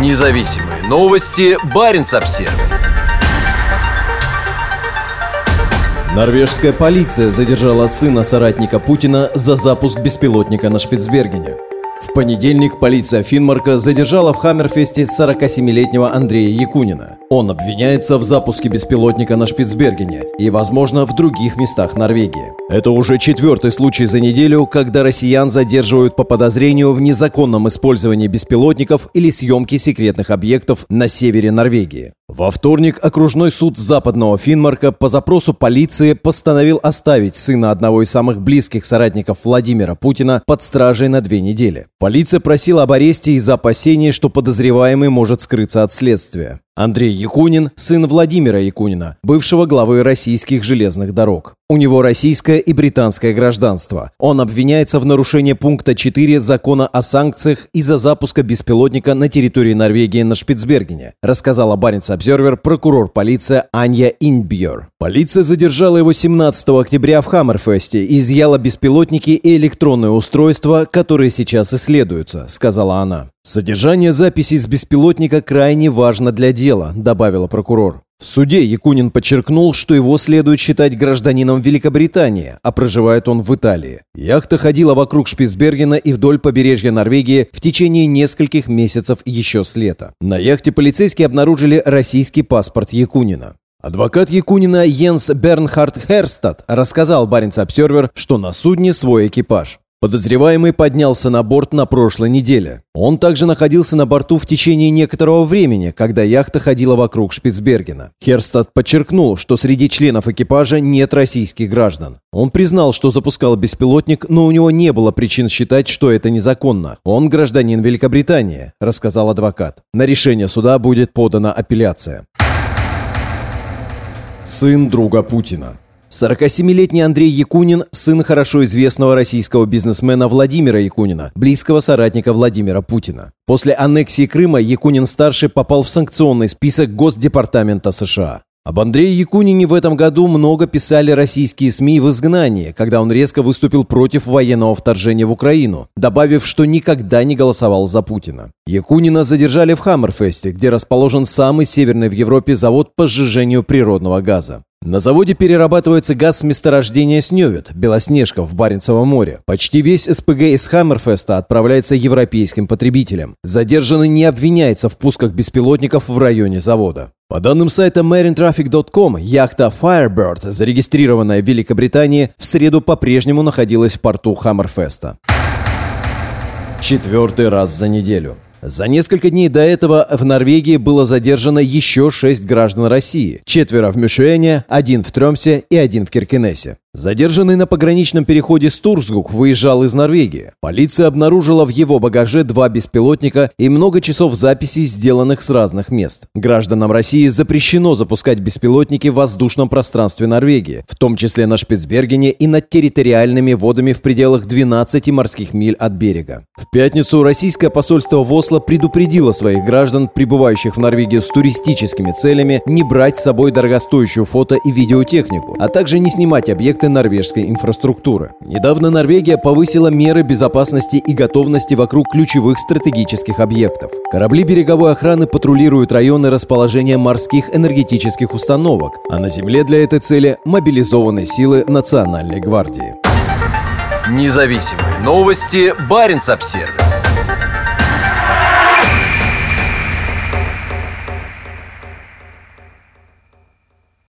Независимые новости. Барин обсерва Норвежская полиция задержала сына соратника Путина за запуск беспилотника на Шпицбергене. В понедельник полиция Финмарка задержала в Хаммерфесте 47-летнего Андрея Якунина. Он обвиняется в запуске беспилотника на Шпицбергене и, возможно, в других местах Норвегии. Это уже четвертый случай за неделю, когда россиян задерживают по подозрению в незаконном использовании беспилотников или съемке секретных объектов на севере Норвегии. Во вторник окружной суд западного Финмарка по запросу полиции постановил оставить сына одного из самых близких соратников Владимира Путина под стражей на две недели. Полиция просила об аресте из-за опасений, что подозреваемый может скрыться от следствия. Андрей Якунин – сын Владимира Якунина, бывшего главы российских железных дорог. У него российское и британское гражданство. Он обвиняется в нарушении пункта 4 закона о санкциях из-за запуска беспилотника на территории Норвегии на Шпицбергене, рассказала Баренц Обзервер прокурор полиции Анья Инбьер. Полиция задержала его 17 октября в Хаммерфесте и изъяла беспилотники и электронные устройства, которые сейчас исследуются, сказала она. «Содержание записей с беспилотника крайне важно для дела», — добавила прокурор. В суде Якунин подчеркнул, что его следует считать гражданином Великобритании, а проживает он в Италии. Яхта ходила вокруг Шпицбергена и вдоль побережья Норвегии в течение нескольких месяцев еще с лета. На яхте полицейские обнаружили российский паспорт Якунина. Адвокат Якунина Йенс Бернхард Херстад рассказал Баренц Обсервер, что на судне свой экипаж. Подозреваемый поднялся на борт на прошлой неделе. Он также находился на борту в течение некоторого времени, когда яхта ходила вокруг Шпицбергена. Херстад подчеркнул, что среди членов экипажа нет российских граждан. Он признал, что запускал беспилотник, но у него не было причин считать, что это незаконно. Он гражданин Великобритании, рассказал адвокат. На решение суда будет подана апелляция. Сын друга Путина. 47-летний Андрей Якунин – сын хорошо известного российского бизнесмена Владимира Якунина, близкого соратника Владимира Путина. После аннексии Крыма Якунин-старший попал в санкционный список Госдепартамента США. Об Андрее Якунине в этом году много писали российские СМИ в изгнании, когда он резко выступил против военного вторжения в Украину, добавив, что никогда не голосовал за Путина. Якунина задержали в Хаммерфесте, где расположен самый северный в Европе завод по сжижению природного газа. На заводе перерабатывается газ с месторождения Снёвит, Белоснежка в Баренцевом море. Почти весь СПГ из Хаммерфеста отправляется европейским потребителям. Задержанный не обвиняется в пусках беспилотников в районе завода. По данным сайта marinetraffic.com, яхта Firebird, зарегистрированная в Великобритании, в среду по-прежнему находилась в порту Хаммерфеста. Четвертый раз за неделю. За несколько дней до этого в Норвегии было задержано еще шесть граждан России. Четверо в Мюшене, один в Тремсе и один в Киркенесе. Задержанный на пограничном переходе Стурсгук выезжал из Норвегии. Полиция обнаружила в его багаже два беспилотника и много часов записей, сделанных с разных мест. Гражданам России запрещено запускать беспилотники в воздушном пространстве Норвегии, в том числе на Шпицбергене и над территориальными водами в пределах 12 морских миль от берега. В пятницу российское посольство в Осло предупредило своих граждан, прибывающих в Норвегию с туристическими целями, не брать с собой дорогостоящую фото и видеотехнику, а также не снимать объекты объекты норвежской инфраструктуры. Недавно Норвегия повысила меры безопасности и готовности вокруг ключевых стратегических объектов. Корабли береговой охраны патрулируют районы расположения морских энергетических установок, а на земле для этой цели мобилизованы силы Национальной гвардии. Независимые новости. Барин обсервис